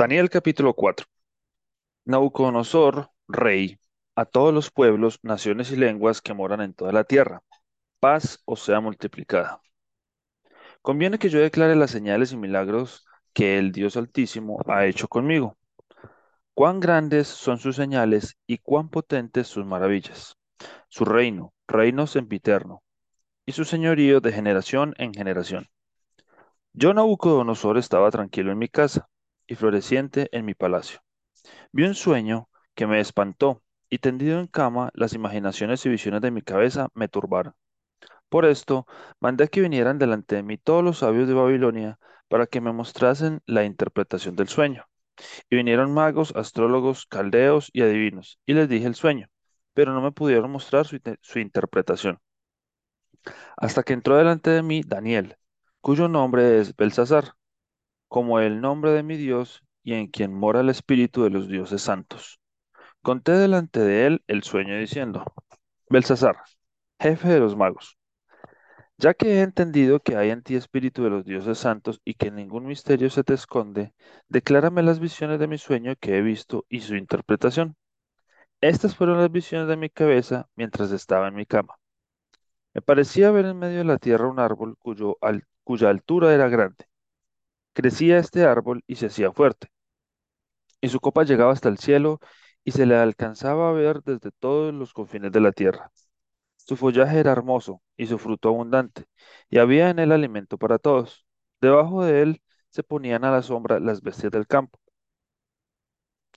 Daniel capítulo 4. Nabucodonosor, rey, a todos los pueblos, naciones y lenguas que moran en toda la tierra, paz os sea multiplicada. Conviene que yo declare las señales y milagros que el Dios Altísimo ha hecho conmigo. Cuán grandes son sus señales y cuán potentes sus maravillas. Su reino, reino sempiterno, y su señorío de generación en generación. Yo, Nabucodonosor, estaba tranquilo en mi casa y floreciente en mi palacio. Vi un sueño que me espantó, y tendido en cama, las imaginaciones y visiones de mi cabeza me turbaron. Por esto, mandé que vinieran delante de mí todos los sabios de Babilonia para que me mostrasen la interpretación del sueño. Y vinieron magos, astrólogos, caldeos y adivinos, y les dije el sueño, pero no me pudieron mostrar su, su interpretación. Hasta que entró delante de mí Daniel, cuyo nombre es Belsasar, como el nombre de mi Dios y en quien mora el espíritu de los dioses santos. Conté delante de él el sueño diciendo, Belsasar, jefe de los magos, ya que he entendido que hay en ti espíritu de los dioses santos y que ningún misterio se te esconde, declárame las visiones de mi sueño que he visto y su interpretación. Estas fueron las visiones de mi cabeza mientras estaba en mi cama. Me parecía ver en medio de la tierra un árbol cuya altura era grande. Crecía este árbol y se hacía fuerte, y su copa llegaba hasta el cielo y se le alcanzaba a ver desde todos los confines de la tierra. Su follaje era hermoso y su fruto abundante, y había en él alimento para todos. Debajo de él se ponían a la sombra las bestias del campo,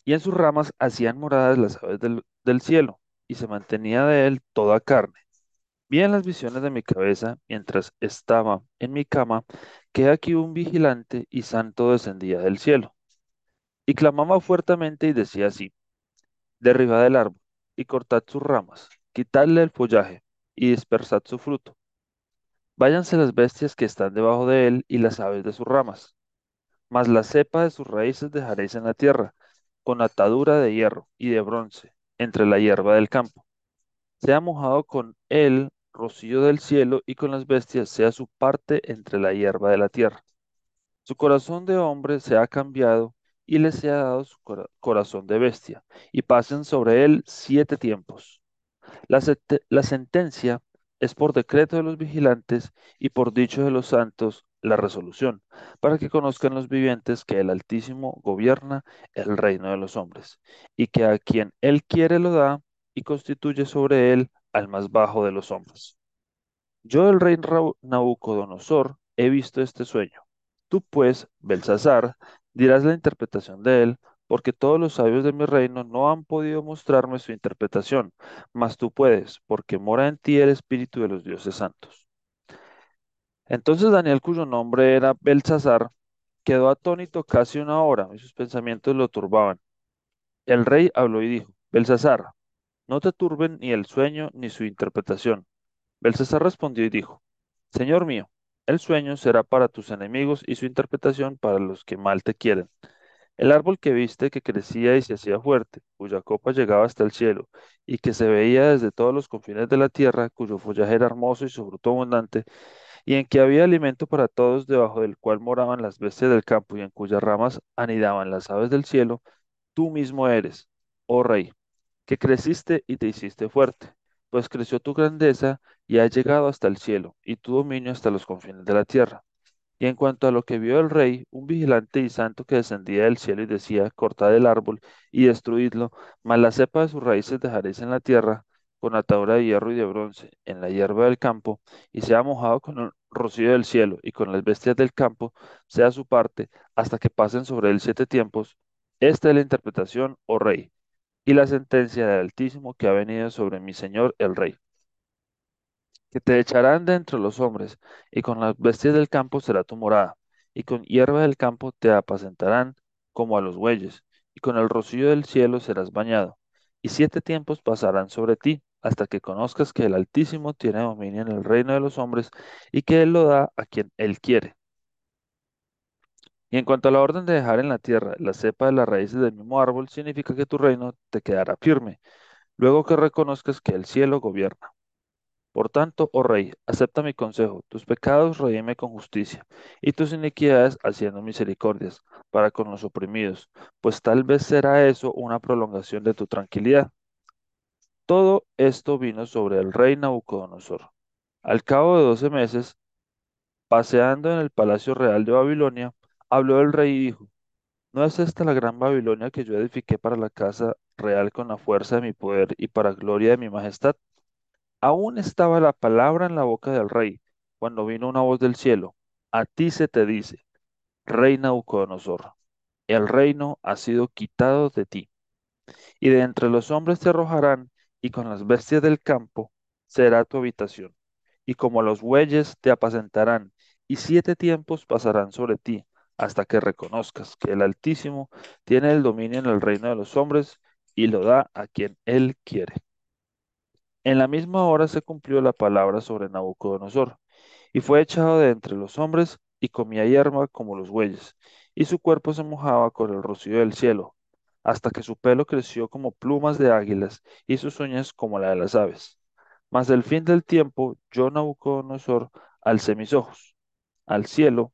y en sus ramas hacían moradas las aves del, del cielo, y se mantenía de él toda carne. Vi en las visiones de mi cabeza, mientras estaba en mi cama, que aquí un vigilante y santo descendía del cielo, y clamaba fuertemente y decía así, derribad el árbol, y cortad sus ramas, quitadle el follaje, y dispersad su fruto Váyanse las bestias que están debajo de él y las aves de sus ramas. Mas la cepa de sus raíces dejaréis en la tierra, con atadura de hierro y de bronce, entre la hierba del campo. Sea mojado con él rocío del cielo y con las bestias sea su parte entre la hierba de la tierra. Su corazón de hombre se ha cambiado y le sea dado su cora- corazón de bestia, y pasen sobre él siete tiempos. La, la sentencia es por decreto de los vigilantes y por dicho de los santos la resolución, para que conozcan los vivientes que el Altísimo gobierna el reino de los hombres, y que a quien él quiere lo da y constituye sobre él al más bajo de los hombres. Yo, el rey Nabucodonosor, he visto este sueño. Tú, pues, Belsasar, dirás la interpretación de él, porque todos los sabios de mi reino no han podido mostrarme su interpretación, mas tú puedes, porque mora en ti el espíritu de los dioses santos. Entonces Daniel, cuyo nombre era Belsasar, quedó atónito casi una hora, y sus pensamientos lo turbaban. El rey habló y dijo, Belsasar, no te turben ni el sueño ni su interpretación. Belsasar respondió y dijo, Señor mío, el sueño será para tus enemigos y su interpretación para los que mal te quieren. El árbol que viste que crecía y se hacía fuerte, cuya copa llegaba hasta el cielo, y que se veía desde todos los confines de la tierra, cuyo follaje era hermoso y su fruto abundante, y en que había alimento para todos, debajo del cual moraban las bestias del campo y en cuyas ramas anidaban las aves del cielo, tú mismo eres, oh rey que creciste y te hiciste fuerte, pues creció tu grandeza y ha llegado hasta el cielo, y tu dominio hasta los confines de la tierra. Y en cuanto a lo que vio el rey, un vigilante y santo que descendía del cielo y decía, cortad el árbol y destruidlo, mas la cepa de sus raíces dejaréis en la tierra, con atadura de hierro y de bronce, en la hierba del campo, y sea mojado con el rocío del cielo, y con las bestias del campo, sea su parte, hasta que pasen sobre él siete tiempos. Esta es la interpretación, oh rey y la sentencia del Altísimo que ha venido sobre mi Señor el Rey, que te echarán de entre los hombres, y con las bestias del campo será tu morada, y con hierba del campo te apacentarán como a los bueyes, y con el rocío del cielo serás bañado, y siete tiempos pasarán sobre ti, hasta que conozcas que el Altísimo tiene dominio en el reino de los hombres, y que Él lo da a quien Él quiere. Y en cuanto a la orden de dejar en la tierra la cepa de las raíces del mismo árbol, significa que tu reino te quedará firme luego que reconozcas que el cielo gobierna. Por tanto, oh rey, acepta mi consejo, tus pecados redime con justicia, y tus iniquidades haciendo misericordias para con los oprimidos, pues tal vez será eso una prolongación de tu tranquilidad. Todo esto vino sobre el rey Nabucodonosor. Al cabo de doce meses, paseando en el palacio real de Babilonia, habló el rey y dijo, ¿no es esta la gran Babilonia que yo edifiqué para la casa real con la fuerza de mi poder y para gloria de mi majestad? Aún estaba la palabra en la boca del rey, cuando vino una voz del cielo. A ti se te dice, rey Nabucodonosor, el reino ha sido quitado de ti, y de entre los hombres te arrojarán, y con las bestias del campo será tu habitación, y como los bueyes te apacentarán, y siete tiempos pasarán sobre ti, hasta que reconozcas que el Altísimo tiene el dominio en el reino de los hombres, y lo da a quien él quiere. En la misma hora se cumplió la palabra sobre Nabucodonosor, y fue echado de entre los hombres, y comía hierba como los bueyes, y su cuerpo se mojaba con el rocío del cielo, hasta que su pelo creció como plumas de águilas, y sus uñas como la de las aves. Mas del fin del tiempo, yo Nabucodonosor alcé mis ojos al cielo,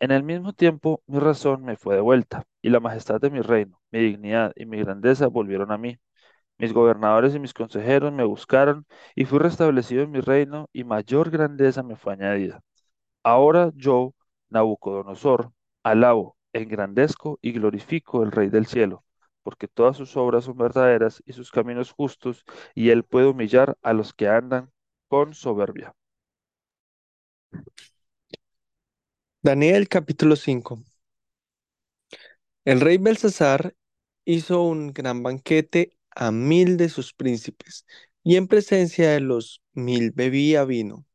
En el mismo tiempo mi razón me fue devuelta, y la majestad de mi reino, mi dignidad y mi grandeza volvieron a mí. Mis gobernadores y mis consejeros me buscaron, y fui restablecido en mi reino, y mayor grandeza me fue añadida. Ahora yo, Nabucodonosor, alabo, engrandezco y glorifico el Rey del cielo, porque todas sus obras son verdaderas y sus caminos justos, y él puede humillar a los que andan con soberbia. Daniel capítulo 5. El rey Belsasar hizo un gran banquete a mil de sus príncipes, y en presencia de los mil bebía vino.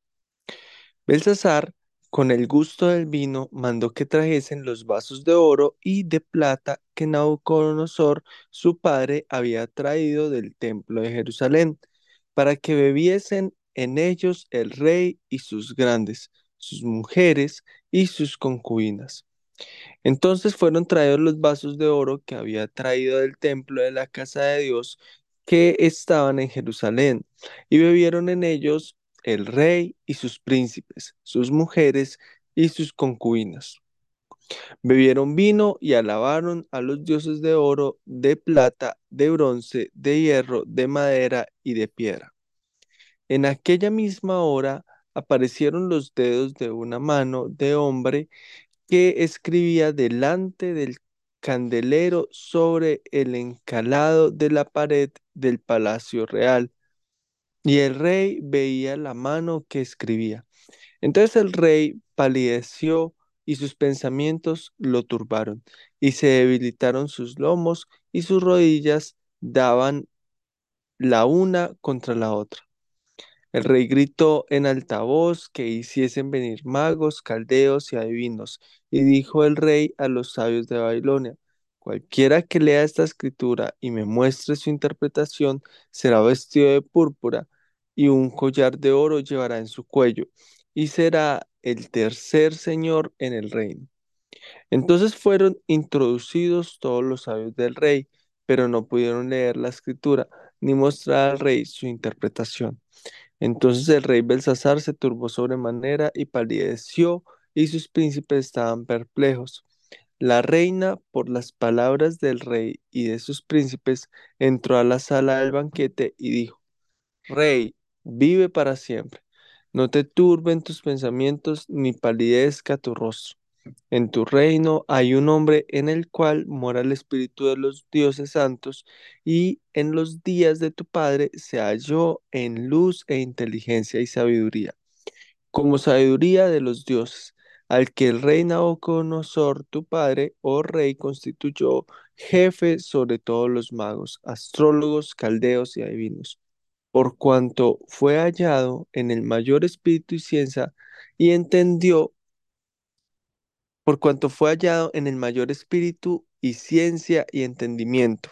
Belsasar, con el gusto del vino, mandó que trajesen los vasos de oro y de plata que Nabucodonosor, su padre, había traído del templo de Jerusalén, para que bebiesen en ellos el rey y sus grandes, sus mujeres y sus concubinas. Entonces fueron traídos los vasos de oro que había traído del templo de la casa de Dios que estaban en Jerusalén, y bebieron en ellos el rey y sus príncipes, sus mujeres y sus concubinas. Bebieron vino y alabaron a los dioses de oro, de plata, de bronce, de hierro, de madera y de piedra. En aquella misma hora aparecieron los dedos de una mano de hombre que escribía delante del candelero sobre el encalado de la pared del palacio real. Y el rey veía la mano que escribía. Entonces el rey palideció y sus pensamientos lo turbaron, y se debilitaron sus lomos y sus rodillas daban la una contra la otra. El rey gritó en alta voz que hiciesen venir magos, caldeos y adivinos, y dijo el rey a los sabios de Babilonia, cualquiera que lea esta escritura y me muestre su interpretación, será vestido de púrpura, y un collar de oro llevará en su cuello, y será el tercer señor en el reino. Entonces fueron introducidos todos los sabios del rey, pero no pudieron leer la escritura ni mostrar al rey su interpretación. Entonces el rey Belsasar se turbó sobremanera y palideció, y sus príncipes estaban perplejos. La reina, por las palabras del rey y de sus príncipes, entró a la sala del banquete y dijo, Rey, vive para siempre. No te turben tus pensamientos ni palidezca tu rostro. En tu reino hay un hombre en el cual mora el espíritu de los dioses santos, y en los días de tu padre se halló en luz e inteligencia y sabiduría, como sabiduría de los dioses, al que el rey Nabucodonosor, tu padre, oh rey, constituyó jefe sobre todos los magos, astrólogos, caldeos y adivinos, por cuanto fue hallado en el mayor espíritu y ciencia, y entendió por cuanto fue hallado en el mayor espíritu y ciencia y entendimiento,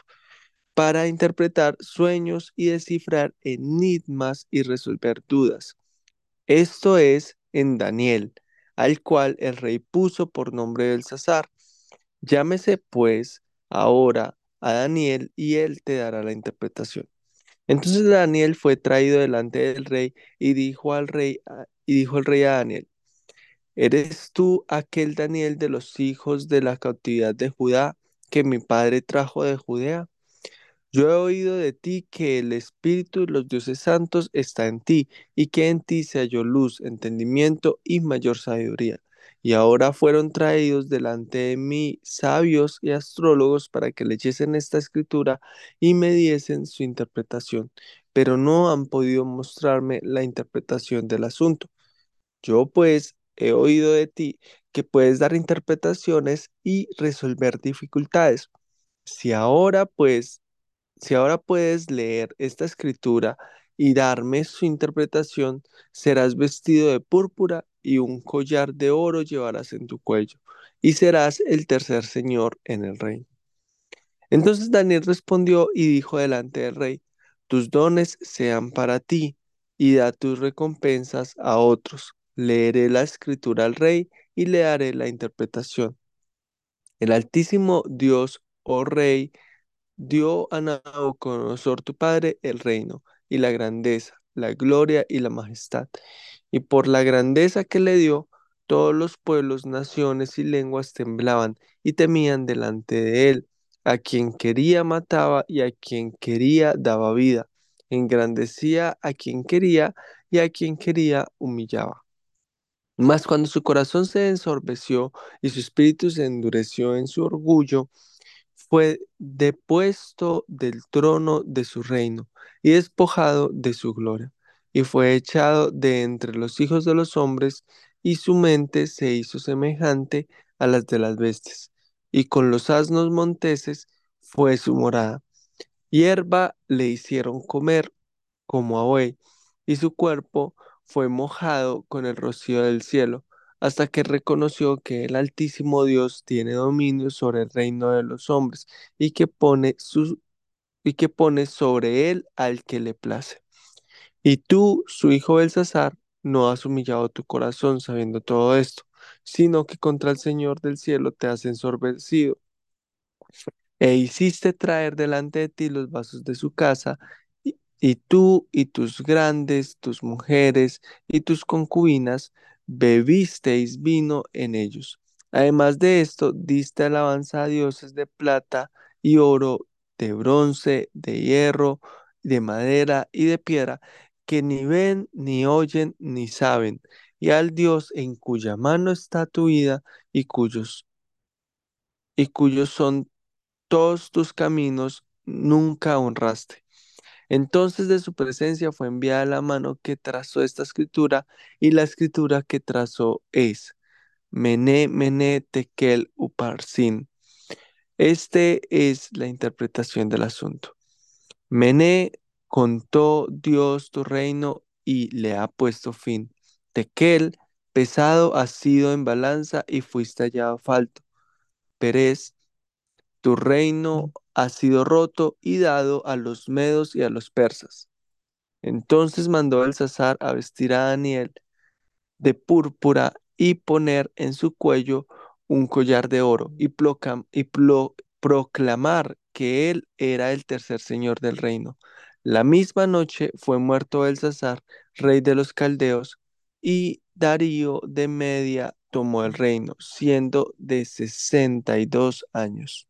para interpretar sueños y descifrar enigmas y resolver dudas. Esto es en Daniel, al cual el rey puso por nombre Belsasar. Llámese pues ahora a Daniel y él te dará la interpretación. Entonces Daniel fue traído delante del rey y dijo al rey y dijo el rey a Daniel: ¿Eres tú aquel Daniel de los hijos de la cautividad de Judá que mi padre trajo de Judea? Yo he oído de ti que el Espíritu de los dioses santos está en ti, y que en ti se halló luz, entendimiento y mayor sabiduría. Y ahora fueron traídos delante de mí sabios y astrólogos para que leyesen esta escritura y me diesen su interpretación, pero no han podido mostrarme la interpretación del asunto. Yo pues he oído de ti que puedes dar interpretaciones y resolver dificultades. Si ahora pues si ahora puedes leer esta escritura y darme su interpretación, serás vestido de púrpura y un collar de oro llevarás en tu cuello, y serás el tercer señor en el reino. Entonces Daniel respondió y dijo delante del rey, tus dones sean para ti, y da tus recompensas a otros. Leeré la escritura al rey y le daré la interpretación. El Altísimo Dios, oh rey, dio a Nabucodonosor tu padre el reino y la grandeza, la gloria y la majestad. Y por la grandeza que le dio, todos los pueblos, naciones y lenguas temblaban y temían delante de él. A quien quería mataba y a quien quería daba vida. Engrandecía a quien quería y a quien quería humillaba. Mas cuando su corazón se ensorbeció y su espíritu se endureció en su orgullo, fue depuesto del trono de su reino y despojado de su gloria, y fue echado de entre los hijos de los hombres, y su mente se hizo semejante a las de las bestias, y con los asnos monteses fue su morada. Hierba le hicieron comer como a buey, y su cuerpo fue mojado con el rocío del cielo, hasta que reconoció que el Altísimo Dios tiene dominio sobre el reino de los hombres, y que pone su, y que pone sobre él al que le place. Y tú, su hijo Belsasar, no has humillado tu corazón sabiendo todo esto, sino que contra el Señor del cielo te has ensorbecido e hiciste traer delante de ti los vasos de su casa, y, tú y tus grandes, tus mujeres y tus concubinas bebisteis vino en ellos. Además de esto, diste alabanza a dioses de plata y oro, de bronce, de hierro, de madera y de piedra, que ni ven, ni oyen, ni saben, y al Dios en cuya mano está tu vida y cuyos y cuyos son todos tus caminos nunca honraste. Entonces de su presencia fue enviada la mano que trazó esta escritura, y la escritura que trazó es Mené, Mené, Tekel, Uparsin. Este es la interpretación del asunto. Mené contó Dios tu reino y le ha puesto fin. Tekel, pesado has sido en balanza y fuiste hallado falto. Perez, tu reino ha sido roto y dado a los medos y a los persas. Entonces mandó Belsasar a vestir a Daniel de púrpura y poner en su cuello un collar de oro y, proclamar que él era el tercer señor del reino. La misma noche fue muerto Belsasar, rey de los caldeos, y Darío de Media tomó el reino, siendo de 62 años.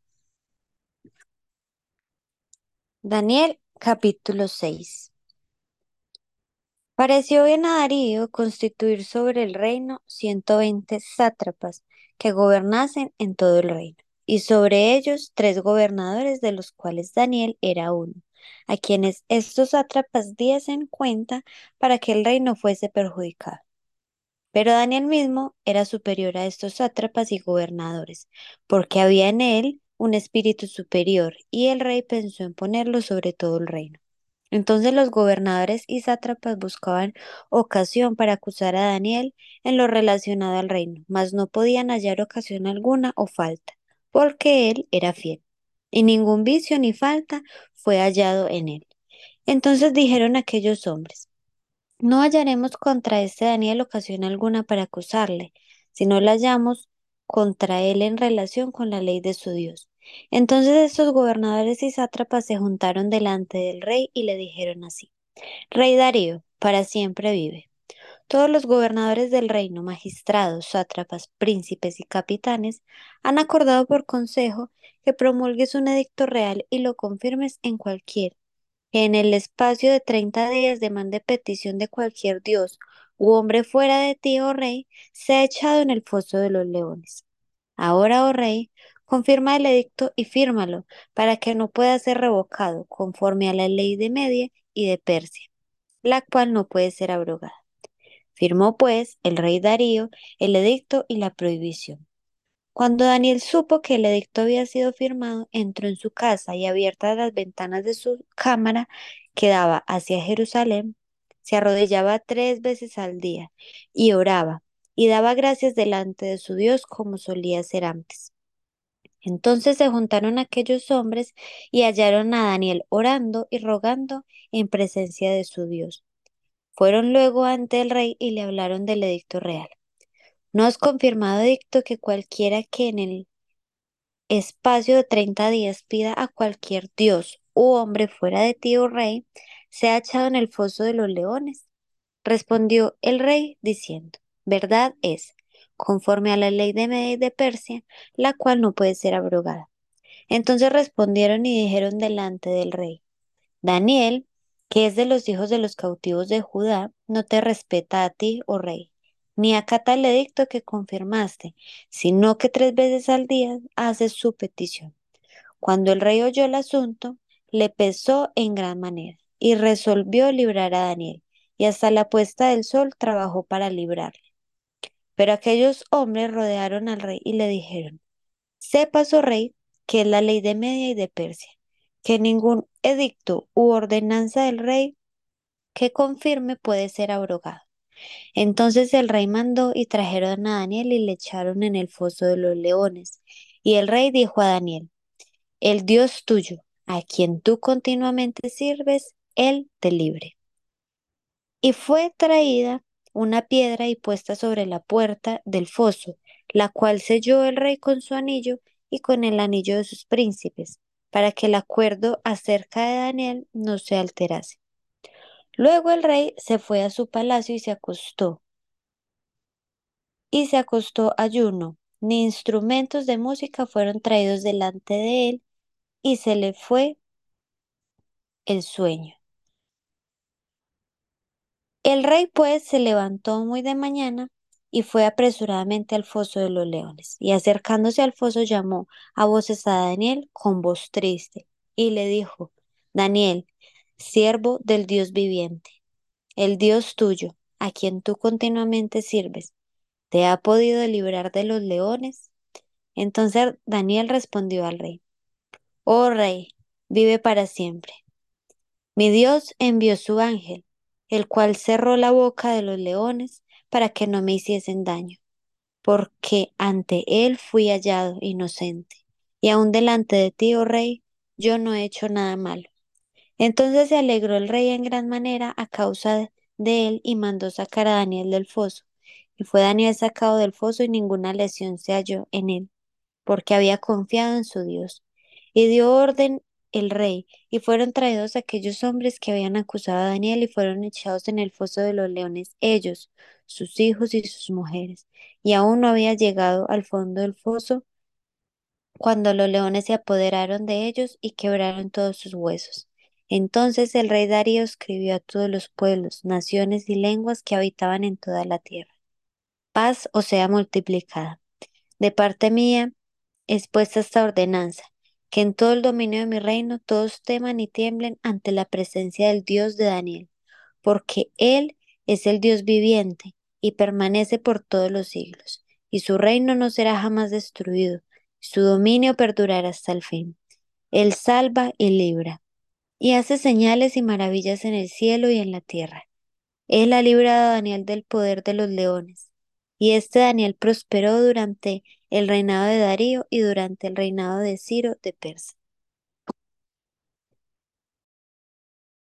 Daniel capítulo 6 Pareció bien a Darío constituir sobre el reino 120 sátrapas que gobernasen en todo el reino, y sobre ellos tres gobernadores de los cuales Daniel era uno, a quienes estos sátrapas diesen cuenta para que el reino fuese perjudicado. Pero Daniel mismo era superior a estos sátrapas y gobernadores, porque había en él un espíritu superior, y el rey pensó en ponerlo sobre todo el reino. Entonces los gobernadores y sátrapas buscaban ocasión para acusar a Daniel en lo relacionado al reino, mas no podían hallar ocasión alguna o falta, porque él era fiel, y ningún vicio ni falta fue hallado en él. Entonces dijeron aquellos hombres, no hallaremos contra este Daniel ocasión alguna para acusarle, si no la hallamos contra él en relación con la ley de su Dios. Entonces estos gobernadores y sátrapas se juntaron delante del rey y le dijeron así, Rey Darío, para siempre vive. Todos los gobernadores del reino, magistrados, sátrapas, príncipes y capitanes, han acordado por consejo que promulgues un edicto real y lo confirmes en cualquier que en el espacio de treinta días demande petición de cualquier dios u hombre fuera de ti, oh rey, sea echado en el foso de los leones. Ahora, oh rey, confirma el edicto y fírmalo, para que no pueda ser revocado, conforme a la ley de Media y de Persia, la cual no puede ser abrogada. Firmó, pues, el rey Darío el edicto y la prohibición. Cuando Daniel supo que el edicto había sido firmado, entró en su casa y abiertas las ventanas de su cámara que daba hacia Jerusalén, se arrodillaba tres veces al día y oraba y daba gracias delante de su Dios como solía hacer antes. Entonces se juntaron aquellos hombres y hallaron a Daniel orando y rogando en presencia de su Dios. Fueron luego ante el rey y le hablaron del edicto real. ¿No has confirmado edicto que cualquiera que en el espacio de treinta días pida a cualquier dios u hombre fuera de ti, oh rey, sea echado en el foso de los leones? Respondió el rey diciendo, verdad es, conforme a la ley de Media y de Persia, la cual no puede ser abrogada. Entonces respondieron y dijeron delante del rey, Daniel, que es de los hijos de los cautivos de Judá, no te respeta a ti, oh rey, ni acata el edicto que confirmaste, sino que tres veces al día haces su petición. Cuando el rey oyó el asunto, le pesó en gran manera y resolvió librar a Daniel, y hasta la puesta del sol trabajó para librarle. Pero aquellos hombres rodearon al rey y le dijeron, Sepas, oh rey, que es la ley de Media y de Persia, que ningún edicto u ordenanza del rey que confirme puede ser abrogado. Entonces el rey mandó y trajeron a Daniel y le echaron en el foso de los leones. Y el rey dijo a Daniel, el Dios tuyo, a quien tú continuamente sirves, él te libre. Y fue traída una piedra y puesta sobre la puerta del foso, la cual selló el rey con su anillo y con el anillo de sus príncipes, para que el acuerdo acerca de Daniel no se alterase. Luego el rey se fue a su palacio y se acostó. Y se acostó ayuno, ni instrumentos de música fueron traídos delante de él, y se le fue el sueño. El rey pues se levantó muy de mañana y fue apresuradamente al foso de los leones, y acercándose al foso llamó a voces a Daniel con voz triste, y le dijo, Daniel, siervo del Dios viviente, el Dios tuyo, a quien tú continuamente sirves, ¿te ha podido librar de los leones? Entonces Daniel respondió al rey, Oh rey, vive para siempre. Mi Dios envió su ángel, el cual cerró la boca de los leones para que no me hiciesen daño, porque ante él fui hallado inocente, y aun delante de ti, oh rey, yo no he hecho nada malo. Entonces se alegró el rey en gran manera a causa de él y mandó sacar a Daniel del foso. Y fue Daniel sacado del foso y ninguna lesión se halló en él, porque había confiado en su Dios. Y dio orden el rey, y fueron traídos aquellos hombres que habían acusado a Daniel y fueron echados en el foso de los leones, ellos, sus hijos y sus mujeres. Y aún no había llegado al fondo del foso cuando los leones se apoderaron de ellos y quebraron todos sus huesos. Entonces el rey Darío escribió a todos los pueblos, naciones y lenguas que habitaban en toda la tierra. Paz o sea multiplicada. De parte mía es puesta esta ordenanza, que en todo el dominio de mi reino todos teman y tiemblen ante la presencia del Dios de Daniel, porque Él es el Dios viviente y permanece por todos los siglos, y su reino no será jamás destruido, su dominio perdurará hasta el fin. Él salva y libra y hace señales y maravillas en el cielo y en la tierra. Él ha librado a Daniel del poder de los leones. Y este Daniel prosperó durante el reinado de Darío y durante el reinado de Ciro de Persia.